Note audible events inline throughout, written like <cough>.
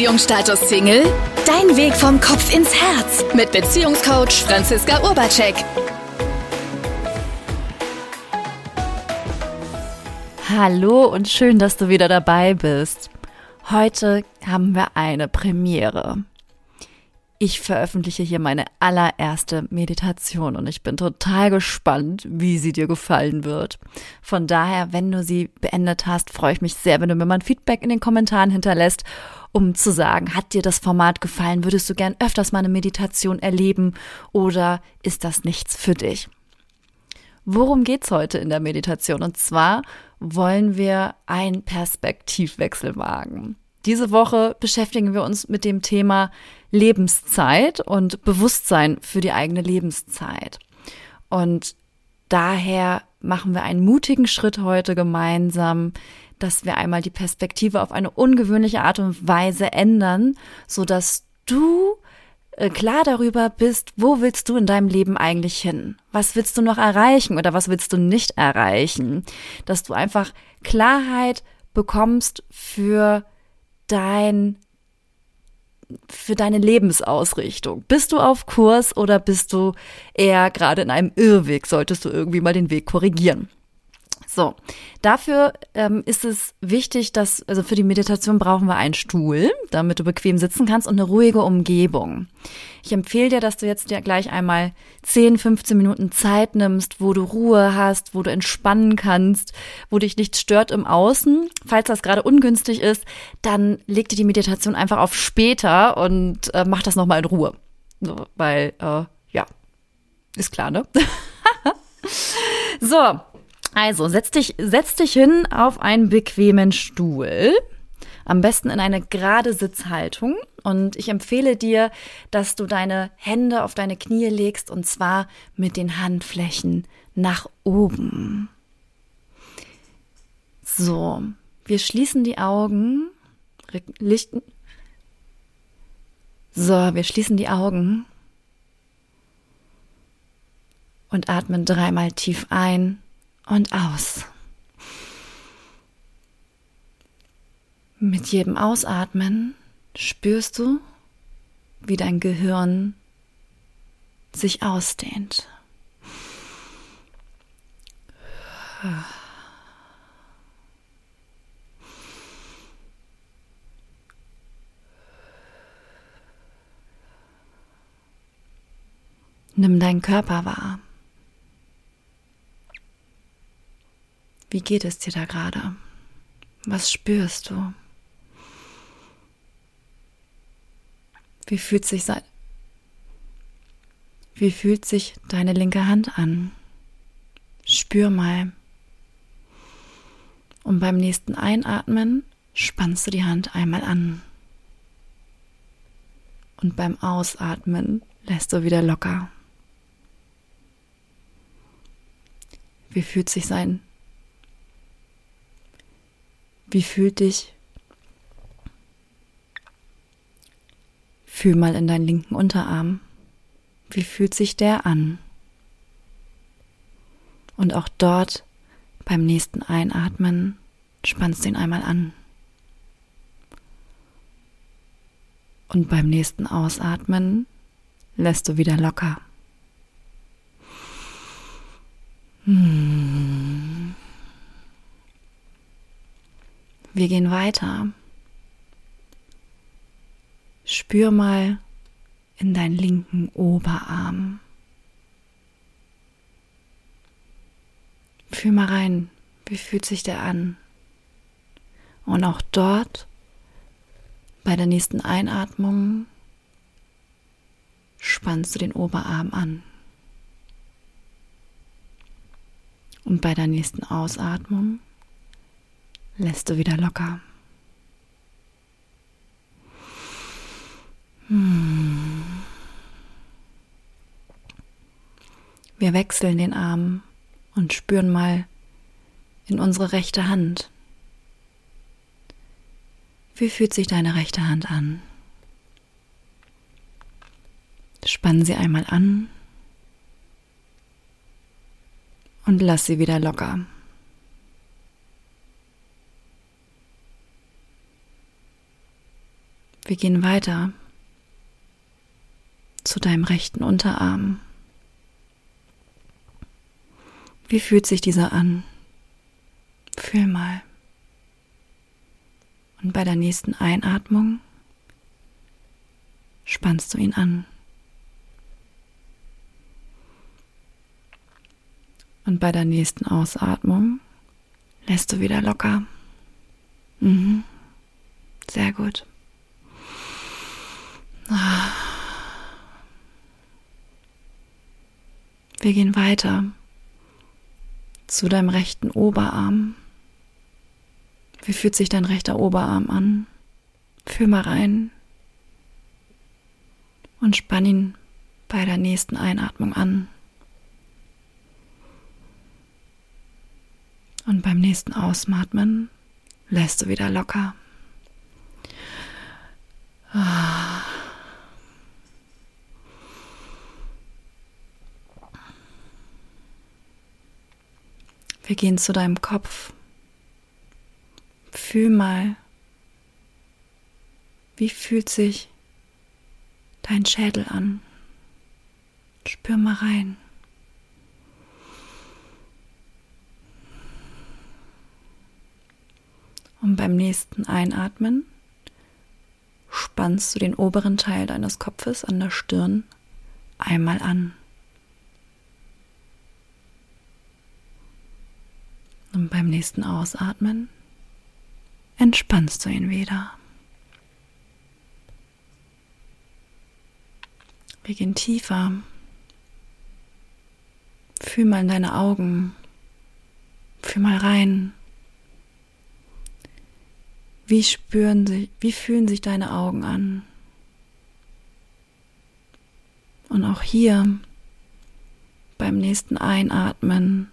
Beziehungsstatus Single? Dein Weg vom Kopf ins Herz mit Beziehungscoach Franziska Urbacek. Hallo und schön, dass du wieder dabei bist. Heute haben wir eine Premiere. Ich veröffentliche hier meine allererste Meditation und ich bin total gespannt, wie sie dir gefallen wird. Von daher, wenn du sie beendet hast, freue ich mich sehr, wenn du mir mal ein Feedback in den Kommentaren hinterlässt, um zu sagen, hat dir das Format gefallen? Würdest du gern öfters mal eine Meditation erleben oder ist das nichts für dich? Worum geht's heute in der Meditation? Und zwar wollen wir einen Perspektivwechsel wagen. Diese Woche beschäftigen wir uns mit dem Thema Lebenszeit und Bewusstsein für die eigene Lebenszeit. Und daher machen wir einen mutigen Schritt heute gemeinsam, dass wir einmal die Perspektive auf eine ungewöhnliche Art und Weise ändern, so dass du äh, klar darüber bist, wo willst du in deinem Leben eigentlich hin? Was willst du noch erreichen oder was willst du nicht erreichen? Dass du einfach Klarheit bekommst für dein für deine Lebensausrichtung? Bist du auf Kurs oder bist du eher gerade in einem Irrweg? Solltest du irgendwie mal den Weg korrigieren? So, dafür ähm, ist es wichtig, dass, also für die Meditation brauchen wir einen Stuhl, damit du bequem sitzen kannst und eine ruhige Umgebung. Ich empfehle dir, dass du jetzt dir gleich einmal 10, 15 Minuten Zeit nimmst, wo du Ruhe hast, wo du entspannen kannst, wo dich nichts stört im Außen. Falls das gerade ungünstig ist, dann leg dir die Meditation einfach auf später und äh, mach das nochmal in Ruhe. So, weil, äh, ja, ist klar, ne? <laughs> so, also, setz dich, setz dich hin auf einen bequemen Stuhl. Am besten in eine gerade Sitzhaltung. Und ich empfehle dir, dass du deine Hände auf deine Knie legst und zwar mit den Handflächen nach oben. So, wir schließen die Augen, lichten. So, wir schließen die Augen und atmen dreimal tief ein und aus. Mit jedem Ausatmen spürst du, wie dein Gehirn sich ausdehnt. Nimm deinen Körper wahr. Wie geht es dir da gerade? Was spürst du? Wie fühlt sich sein Wie fühlt sich deine linke Hand an? Spür mal. Und beim nächsten Einatmen spannst du die Hand einmal an. Und beim Ausatmen lässt du wieder locker. Wie fühlt sich sein wie fühlt dich? Fühl mal in deinen linken Unterarm. Wie fühlt sich der an? Und auch dort beim nächsten Einatmen spannst du ihn einmal an. Und beim nächsten Ausatmen lässt du wieder locker. Hm. Wir gehen weiter. Spür mal in deinen linken Oberarm. Fühl mal rein, wie fühlt sich der an? Und auch dort, bei der nächsten Einatmung, spannst du den Oberarm an. Und bei der nächsten Ausatmung lässt du wieder locker. Hm. Wir wechseln den Arm und spüren mal in unsere rechte Hand. Wie fühlt sich deine rechte Hand an? Spann sie einmal an und lass sie wieder locker. Wir gehen weiter zu deinem rechten Unterarm. Wie fühlt sich dieser an? Fühl mal. Und bei der nächsten Einatmung spannst du ihn an. Und bei der nächsten Ausatmung lässt du wieder locker. Mhm. Sehr gut. Wir gehen weiter zu deinem rechten Oberarm. Wie fühlt sich dein rechter Oberarm an? Fühl mal rein und spann ihn bei der nächsten Einatmung an. Und beim nächsten Ausatmen lässt du wieder locker. Wir gehen zu deinem Kopf. Fühl mal, wie fühlt sich dein Schädel an. Spür mal rein. Und beim nächsten Einatmen spannst du den oberen Teil deines Kopfes an der Stirn einmal an. Und beim nächsten Ausatmen entspannst du ihn wieder. Wir gehen tiefer. Fühl mal in deine Augen. Fühl mal rein. Wie spüren sich, wie fühlen sich deine Augen an? Und auch hier beim nächsten Einatmen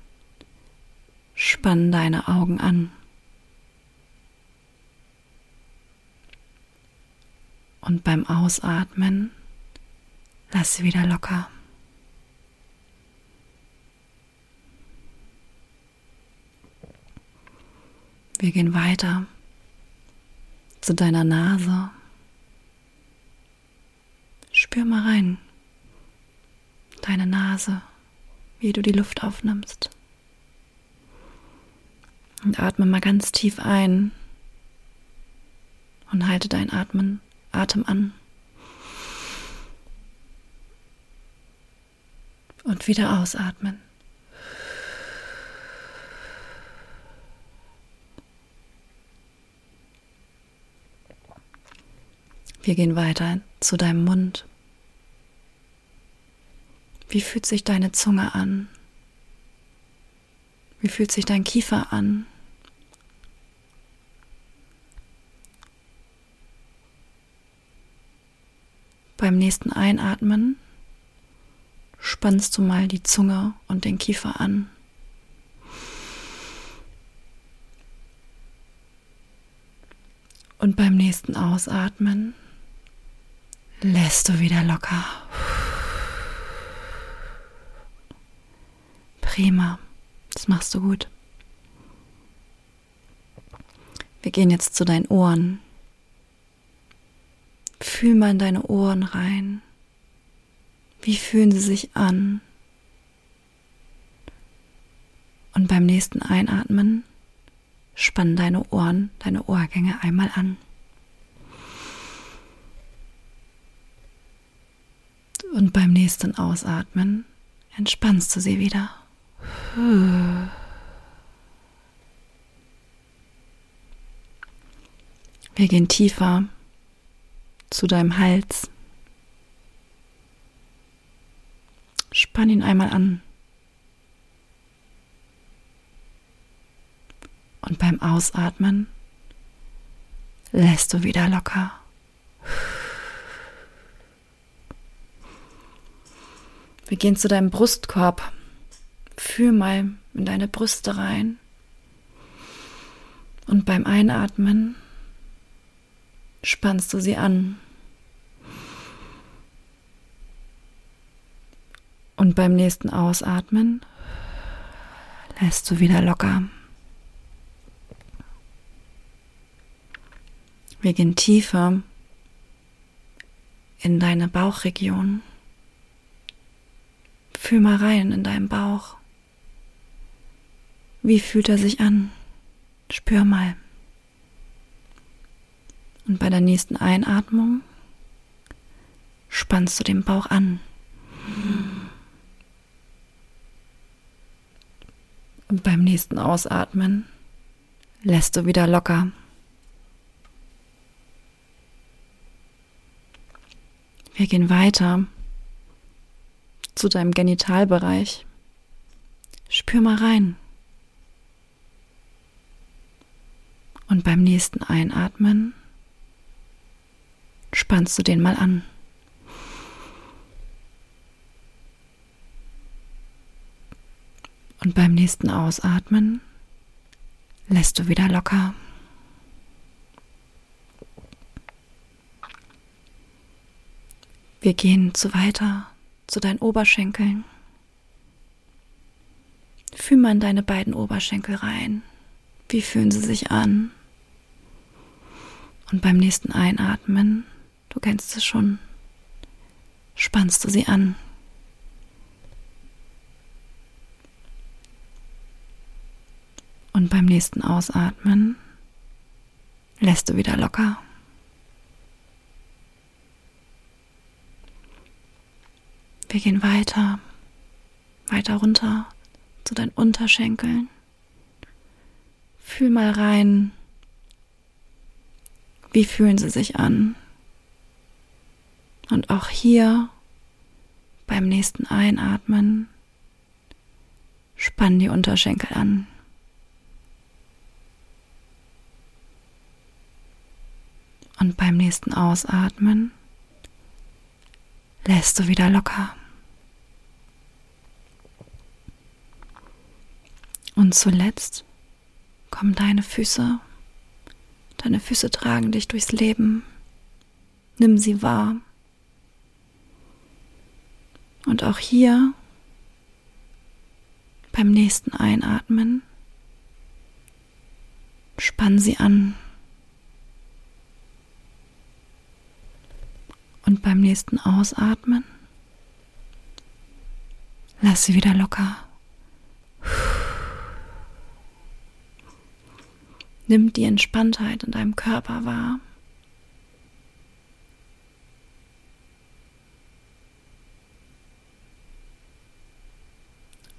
spann deine Augen an. Und beim Ausatmen lass sie wieder locker. Wir gehen weiter zu deiner Nase. Spür mal rein. Deine Nase, wie du die Luft aufnimmst. Und atme mal ganz tief ein und halte deinen Atmen, Atem an. Und wieder ausatmen. Wir gehen weiter zu deinem Mund. Wie fühlt sich deine Zunge an? Wie fühlt sich dein Kiefer an? Beim nächsten Einatmen spannst du mal die Zunge und den Kiefer an. Und beim nächsten Ausatmen lässt du wieder locker. Prima, das machst du gut. Wir gehen jetzt zu deinen Ohren. Fühl mal in deine Ohren rein. Wie fühlen sie sich an? Und beim nächsten Einatmen spann deine Ohren, deine Ohrgänge einmal an. Und beim nächsten Ausatmen entspannst du sie wieder. Wir gehen tiefer zu deinem Hals. Spann ihn einmal an. Und beim Ausatmen lässt du wieder locker. Wir gehen zu deinem Brustkorb. Fühl mal in deine Brüste rein. Und beim Einatmen spannst du sie an. Und beim nächsten Ausatmen lässt du wieder locker. Wir gehen tiefer in deine Bauchregion. Fühl mal rein in deinen Bauch. Wie fühlt er sich an? Spür mal. Und bei der nächsten Einatmung spannst du den Bauch an. Und beim nächsten Ausatmen lässt du wieder locker. Wir gehen weiter zu deinem Genitalbereich. Spür mal rein. Und beim nächsten Einatmen spannst du den mal an. Und beim nächsten Ausatmen lässt du wieder locker. Wir gehen zu weiter zu deinen Oberschenkeln. Fühl mal in deine beiden Oberschenkel rein. Wie fühlen sie sich an? Und beim nächsten Einatmen, du kennst es schon, spannst du sie an. Und beim nächsten Ausatmen lässt du wieder locker. Wir gehen weiter, weiter runter zu deinen Unterschenkeln. Fühl mal rein. Wie fühlen sie sich an? Und auch hier beim nächsten Einatmen spann die Unterschenkel an. Und beim nächsten Ausatmen lässt du wieder locker. Und zuletzt kommen deine Füße. Deine Füße tragen dich durchs Leben. Nimm sie wahr. Und auch hier beim nächsten Einatmen spann sie an. Und beim nächsten Ausatmen lass sie wieder locker. Nimm die Entspanntheit in deinem Körper wahr.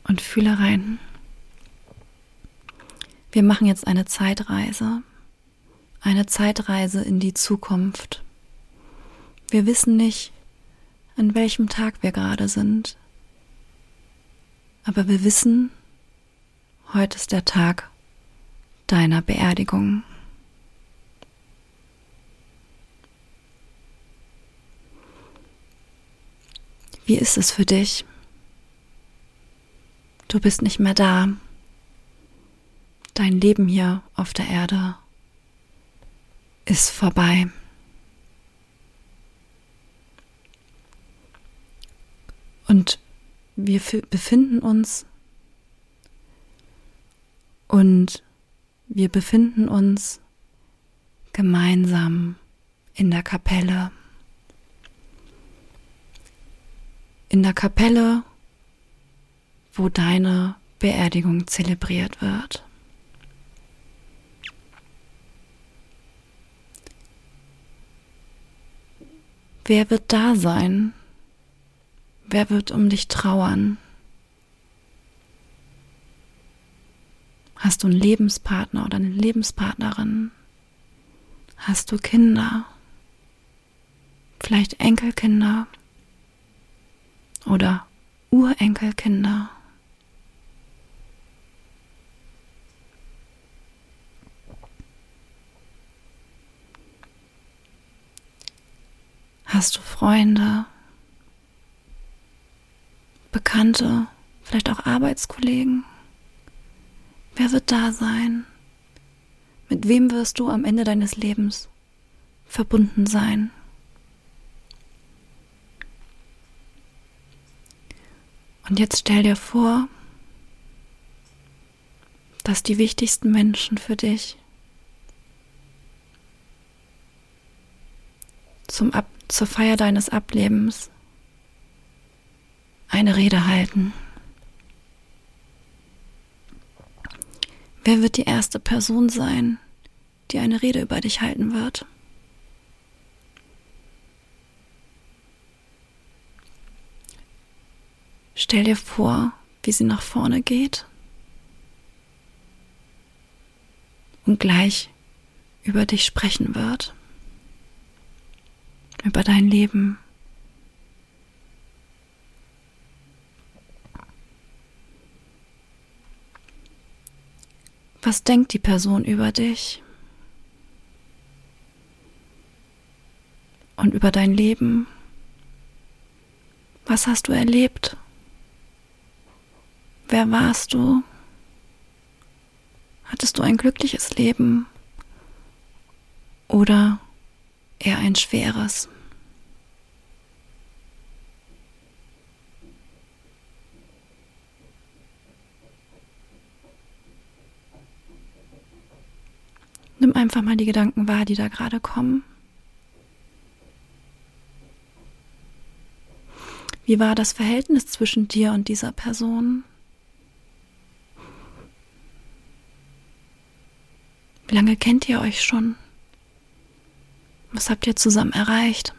Und fühle rein. Wir machen jetzt eine Zeitreise. Eine Zeitreise in die Zukunft. Wir wissen nicht, an welchem Tag wir gerade sind. Aber wir wissen, heute ist der Tag deiner Beerdigung. Wie ist es für dich? Du bist nicht mehr da. Dein Leben hier auf der Erde ist vorbei. Und wir befinden uns und wir befinden uns gemeinsam in der Kapelle. In der Kapelle, wo deine Beerdigung zelebriert wird. Wer wird da sein? Wer wird um dich trauern? Hast du einen Lebenspartner oder eine Lebenspartnerin? Hast du Kinder? Vielleicht Enkelkinder oder Urenkelkinder? Hast du Freunde? Bekannte, vielleicht auch Arbeitskollegen? Wer wird da sein? Mit wem wirst du am Ende deines Lebens verbunden sein? Und jetzt stell dir vor, dass die wichtigsten Menschen für dich zum Ab zur Feier deines Ablebens eine Rede halten. Wer wird die erste Person sein, die eine Rede über dich halten wird? Stell dir vor, wie sie nach vorne geht und gleich über dich sprechen wird, über dein Leben. Was denkt die Person über dich und über dein Leben? Was hast du erlebt? Wer warst du? Hattest du ein glückliches Leben oder eher ein schweres? Nimm einfach mal die Gedanken wahr, die da gerade kommen. Wie war das Verhältnis zwischen dir und dieser Person? Wie lange kennt ihr euch schon? Was habt ihr zusammen erreicht?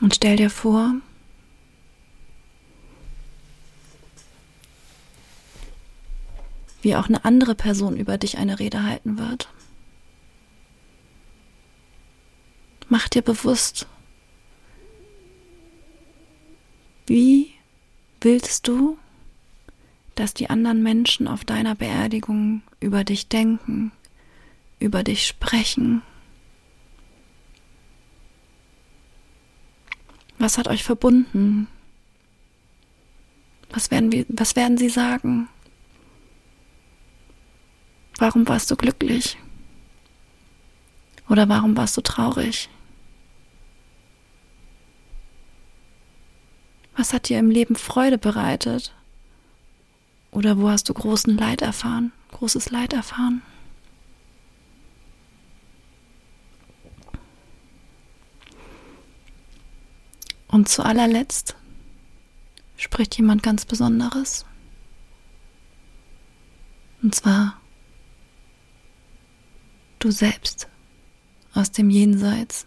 Und stell dir vor, wie auch eine andere Person über dich eine Rede halten wird. Mach dir bewusst, wie Willst du, dass die anderen Menschen auf deiner Beerdigung über dich denken, über dich sprechen? Was hat euch verbunden? Was werden, wir, was werden sie sagen? Warum warst du glücklich? Oder warum warst du traurig? Was hat dir im Leben Freude bereitet? Oder wo hast du großen Leid erfahren, großes Leid erfahren? Und zu allerletzt spricht jemand ganz Besonderes. Und zwar du selbst aus dem Jenseits.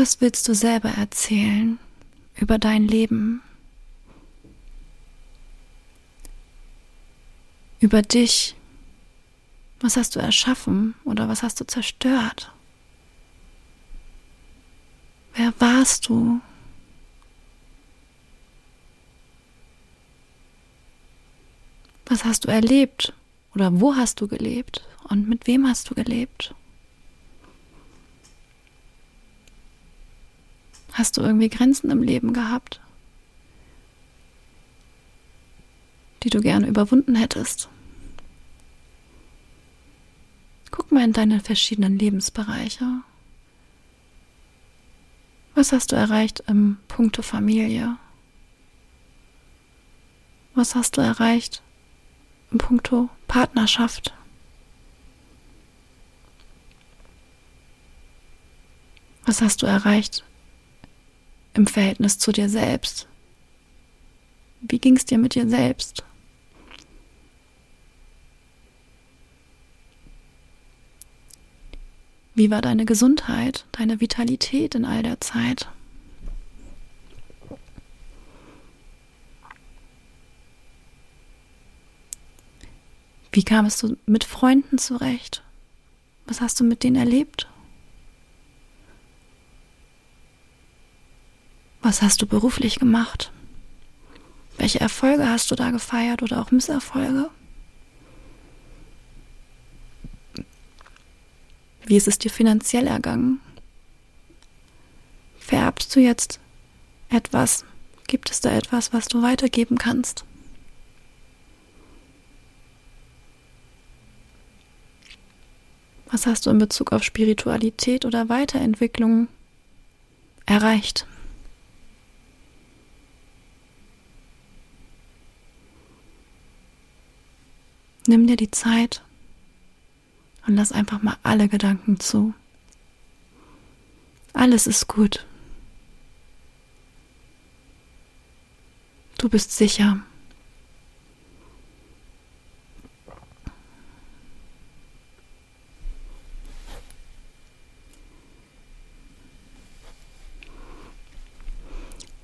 Was willst du selber erzählen über dein Leben? Über dich? Was hast du erschaffen oder was hast du zerstört? Wer warst du? Was hast du erlebt? Oder wo hast du gelebt? Und mit wem hast du gelebt? Hast du irgendwie Grenzen im Leben gehabt, die du gerne überwunden hättest? Guck mal in deine verschiedenen Lebensbereiche. Was hast du erreicht im Punkto Familie? Was hast du erreicht im Punkto Partnerschaft? Was hast du erreicht im Verhältnis zu dir selbst? Wie ging es dir mit dir selbst? Wie war deine Gesundheit, deine Vitalität in all der Zeit? Wie kamst du mit Freunden zurecht? Was hast du mit denen erlebt? Was hast du beruflich gemacht? Welche Erfolge hast du da gefeiert oder auch Misserfolge? Wie ist es dir finanziell ergangen? Vererbst du jetzt etwas? Gibt es da etwas, was du weitergeben kannst? Was hast du in Bezug auf Spiritualität oder Weiterentwicklung erreicht? Nimm dir die Zeit und lass einfach mal alle Gedanken zu. Alles ist gut. Du bist sicher.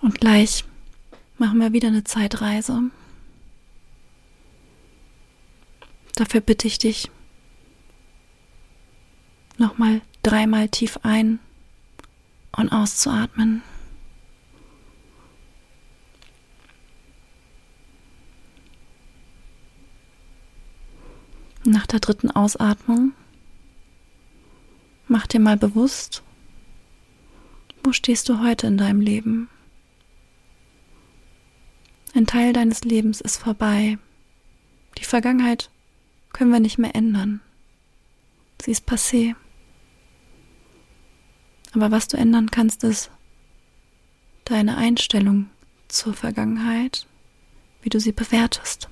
Und gleich machen wir wieder eine Zeitreise. Dafür bitte ich dich, nochmal dreimal tief ein und auszuatmen. Nach der dritten Ausatmung mach dir mal bewusst, wo stehst du heute in deinem Leben? Ein Teil deines Lebens ist vorbei. Die Vergangenheit können wir nicht mehr ändern. Sie ist passé. Aber was du ändern kannst, ist deine Einstellung zur Vergangenheit, wie du sie bewertest.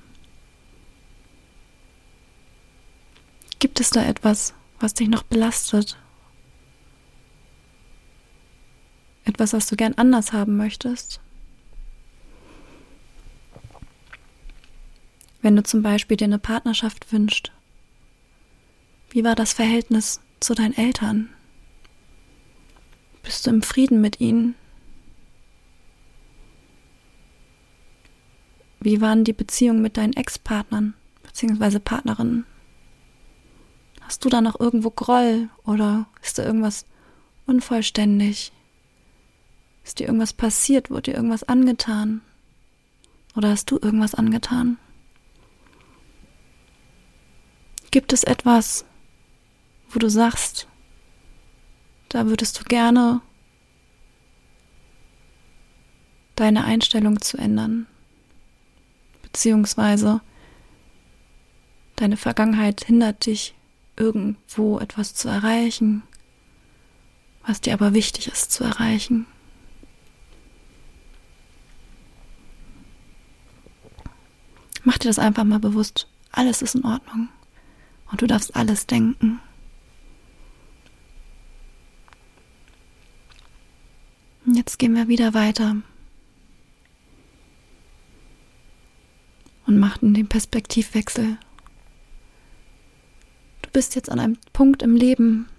Gibt es da etwas, was dich noch belastet? Etwas, was du gern anders haben möchtest? Wenn du zum Beispiel dir eine Partnerschaft wünschst, wie war das Verhältnis zu deinen Eltern? Bist du im Frieden mit ihnen? Wie waren die Beziehungen mit deinen Ex-Partnern bzw. Partnerinnen? Hast du da noch irgendwo Groll oder ist da irgendwas unvollständig? Ist dir irgendwas passiert? Wurde dir irgendwas angetan? Oder hast du irgendwas angetan? Gibt es etwas, wo du sagst, da würdest du gerne deine Einstellung zu ändern, beziehungsweise deine Vergangenheit hindert dich irgendwo etwas zu erreichen, was dir aber wichtig ist zu erreichen. Mach dir das einfach mal bewusst. Alles ist in Ordnung. Und du darfst alles denken. Jetzt gehen wir wieder weiter und machten den Perspektivwechsel bist jetzt an einem Punkt im Leben,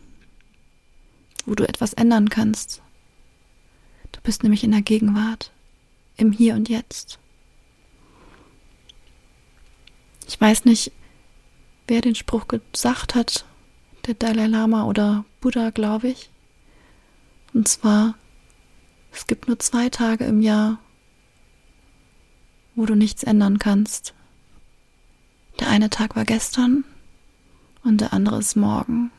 wo du etwas ändern kannst. Du bist nämlich in der Gegenwart, im Hier und Jetzt. Ich weiß nicht, wer den Spruch gesagt hat, der Dalai Lama oder Buddha, glaube ich. Und zwar, es gibt nur zwei Tage im Jahr, wo du nichts ändern kannst. Der eine Tag war gestern und der andere ist morgen.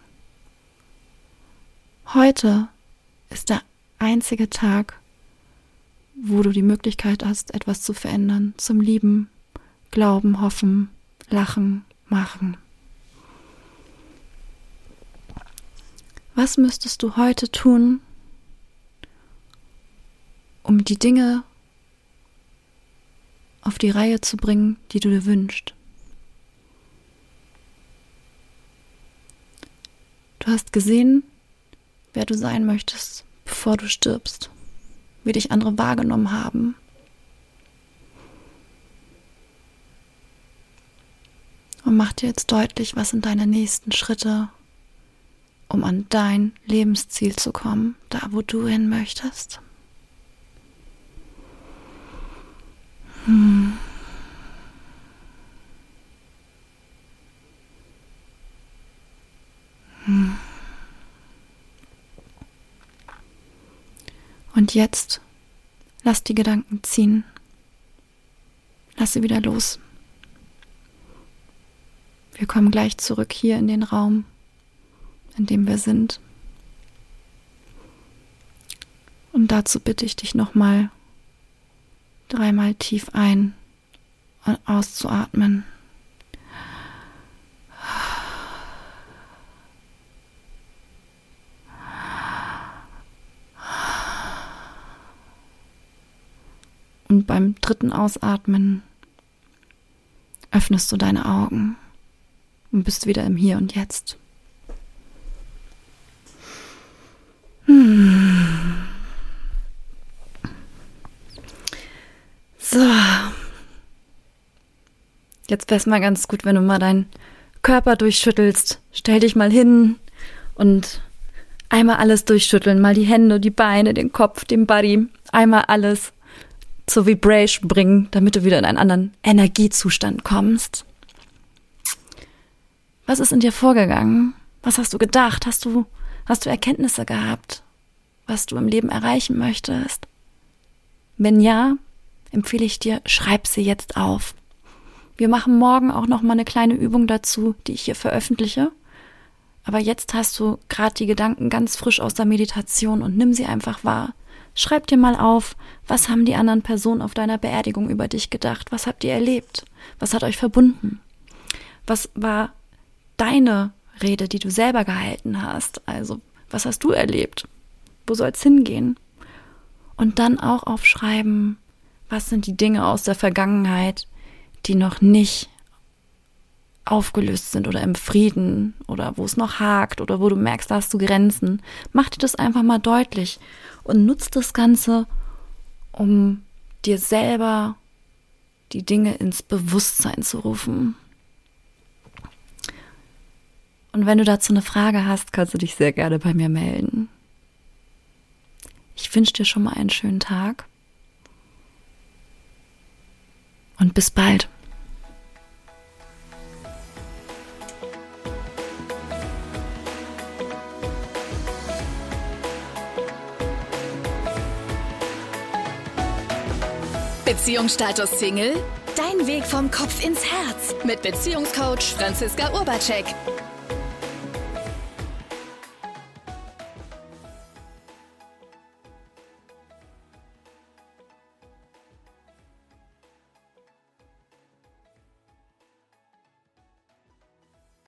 Heute ist der einzige Tag, wo du die Möglichkeit hast, etwas zu verändern, zum Lieben, Glauben, Hoffen, Lachen, Machen. Was müsstest du heute tun, um die Dinge auf die Reihe zu bringen, die du dir wünschst? Du hast gesehen, wer du sein möchtest, bevor du stirbst, wie dich andere wahrgenommen haben. Und mach dir jetzt deutlich, was sind deine nächsten Schritte, um an dein Lebensziel zu kommen, da wo du hin möchtest. Hm. Und jetzt lass die Gedanken ziehen. Lass sie wieder los. Wir kommen gleich zurück hier in den Raum, in dem wir sind. Und dazu bitte ich dich nochmal dreimal tief ein und auszuatmen. Und beim dritten Ausatmen öffnest du deine Augen und bist wieder im Hier und Jetzt. Hm. So. Jetzt wäre es mal ganz gut, wenn du mal deinen Körper durchschüttelst. Stell dich mal hin und einmal alles durchschütteln. Mal die Hände, die Beine, den Kopf, den Body. Einmal alles zur Vibration bringen, damit du wieder in einen anderen Energiezustand kommst. Was ist in dir vorgegangen? Was hast du gedacht? Hast du, hast du Erkenntnisse gehabt, was du im Leben erreichen möchtest? Wenn ja, empfehle ich dir, schreib sie jetzt auf. Wir machen morgen auch noch mal eine kleine Übung dazu, die ich hier veröffentliche. Aber jetzt hast du gerade die Gedanken ganz frisch aus der Meditation und nimm sie einfach wahr. Schreib dir mal auf, was haben die anderen Personen auf deiner Beerdigung über dich gedacht? Was habt ihr erlebt? Was hat euch verbunden? Was war deine Rede, die du selber gehalten hast? Also, was hast du erlebt? Wo soll es hingehen? Und dann auch aufschreiben, was sind die Dinge aus der Vergangenheit, die noch nicht aufgelöst sind oder im Frieden oder wo es noch hakt oder wo du merkst, da hast du Grenzen. Mach dir das einfach mal deutlich und nutzt das Ganze, um dir selber die Dinge ins Bewusstsein zu rufen. Und wenn du dazu eine Frage hast, kannst du dich sehr gerne bei mir melden. Ich wünsche dir schon mal einen schönen Tag und bis bald. Beziehungsstatus Single? Dein Weg vom Kopf ins Herz mit Beziehungscoach Franziska Urbacek.